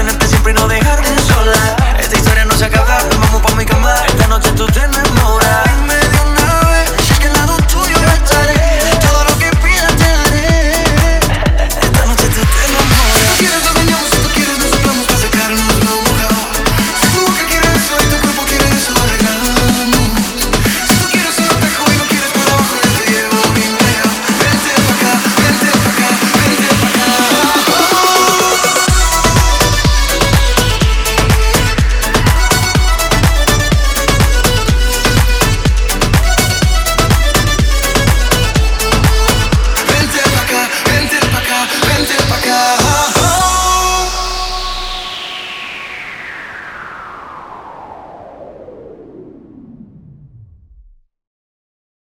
tenerte siempre y no dejarte sola. Esta historia no se acaba, Nos vamos pa' mi cama. Esta noche tú tienes